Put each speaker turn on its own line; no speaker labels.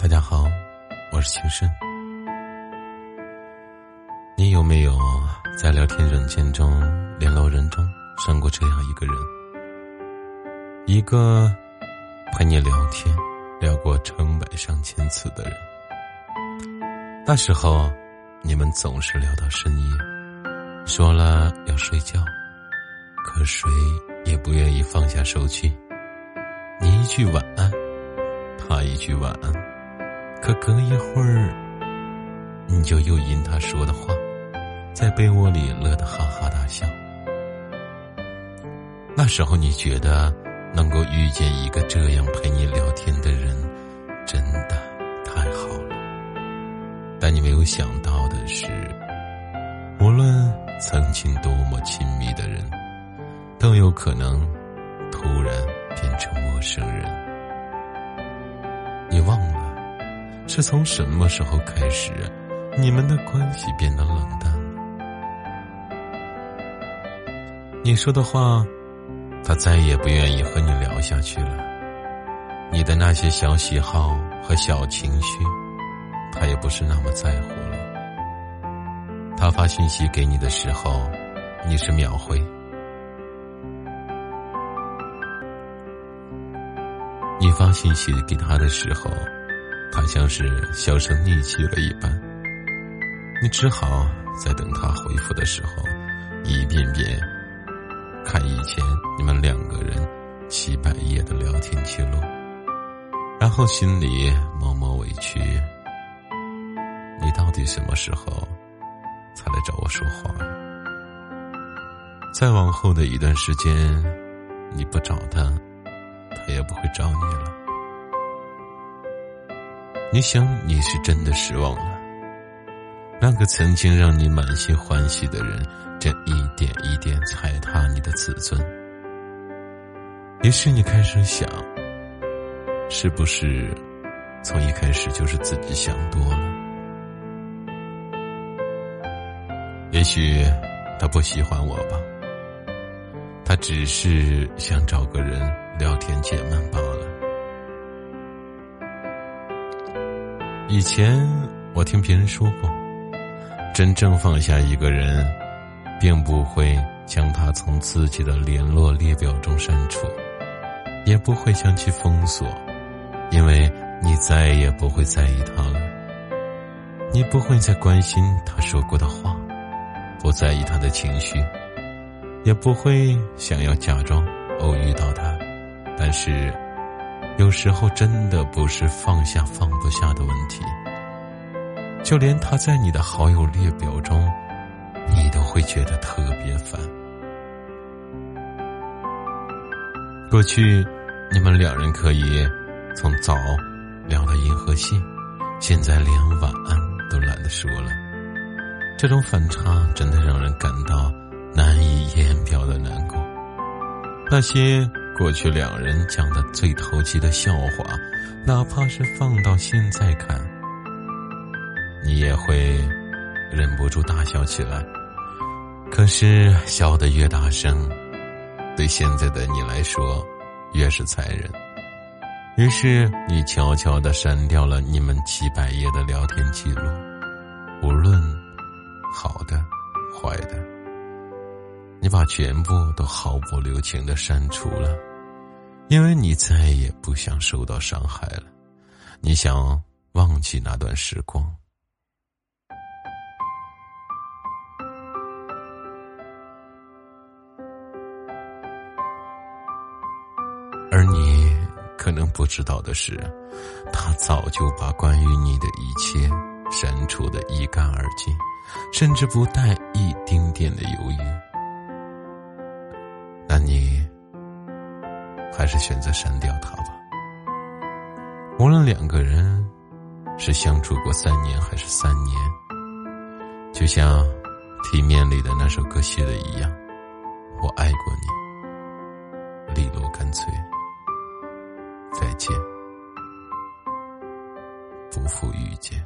大家好，我是情深。你有没有在聊天软件中、联络人中上过这样一个人？一个陪你聊天聊过成百上千次的人。那时候，你们总是聊到深夜，说了要睡觉，可谁也不愿意放下手机。你一句晚安，他一句晚安，可隔一会儿，你就又因他说的话，在被窝里乐得哈哈大笑。那时候你觉得能够遇见一个这样陪你聊天的人，真的太好了。但你没有想到的是，无论曾经多么亲密的人，都有可能突然。变成陌生人，你忘了是从什么时候开始，你们的关系变得冷淡了？你说的话，他再也不愿意和你聊下去了。你的那些小喜好和小情绪，他也不是那么在乎了。他发信息给你的时候，你是秒回。你发信息给他的时候，他像是销声匿迹了一般。你只好在等他回复的时候，一遍遍看以前你们两个人几百页的聊天记录，然后心里默默委屈：你到底什么时候才来找我说话？再往后的一段时间，你不找他。他也不会找你了。你想，你是真的失望了。那个曾经让你满心欢喜的人，正一点一点踩踏你的自尊。于是你开始想，是不是从一开始就是自己想多了？也许他不喜欢我吧，他只是想找个人。聊天解闷罢了。以前我听别人说过，真正放下一个人，并不会将他从自己的联络列表中删除，也不会将其封锁，因为你再也不会在意他了。你不会再关心他说过的话，不在意他的情绪，也不会想要假装偶遇到他。但是，有时候真的不是放下放不下的问题。就连他在你的好友列表中，你都会觉得特别烦。过去，你们两人可以从早聊到银河系，现在连晚安都懒得说了。这种反差真的让人感到难以言表的难过。那些。过去两人讲的最投机的笑话，哪怕是放到现在看，你也会忍不住大笑起来。可是笑得越大声，对现在的你来说越是残忍。于是你悄悄的删掉了你们几百页的聊天记录，无论好的、坏的，你把全部都毫不留情的删除了。因为你再也不想受到伤害了，你想忘记那段时光，而你可能不知道的是，他早就把关于你的一切删除的一干二净，甚至不带一丁点的犹豫。那你？还是选择删掉他吧。无论两个人是相处过三年还是三年，就像《体面》里的那首歌写的一样，我爱过你，利落干脆。再见，不负遇见。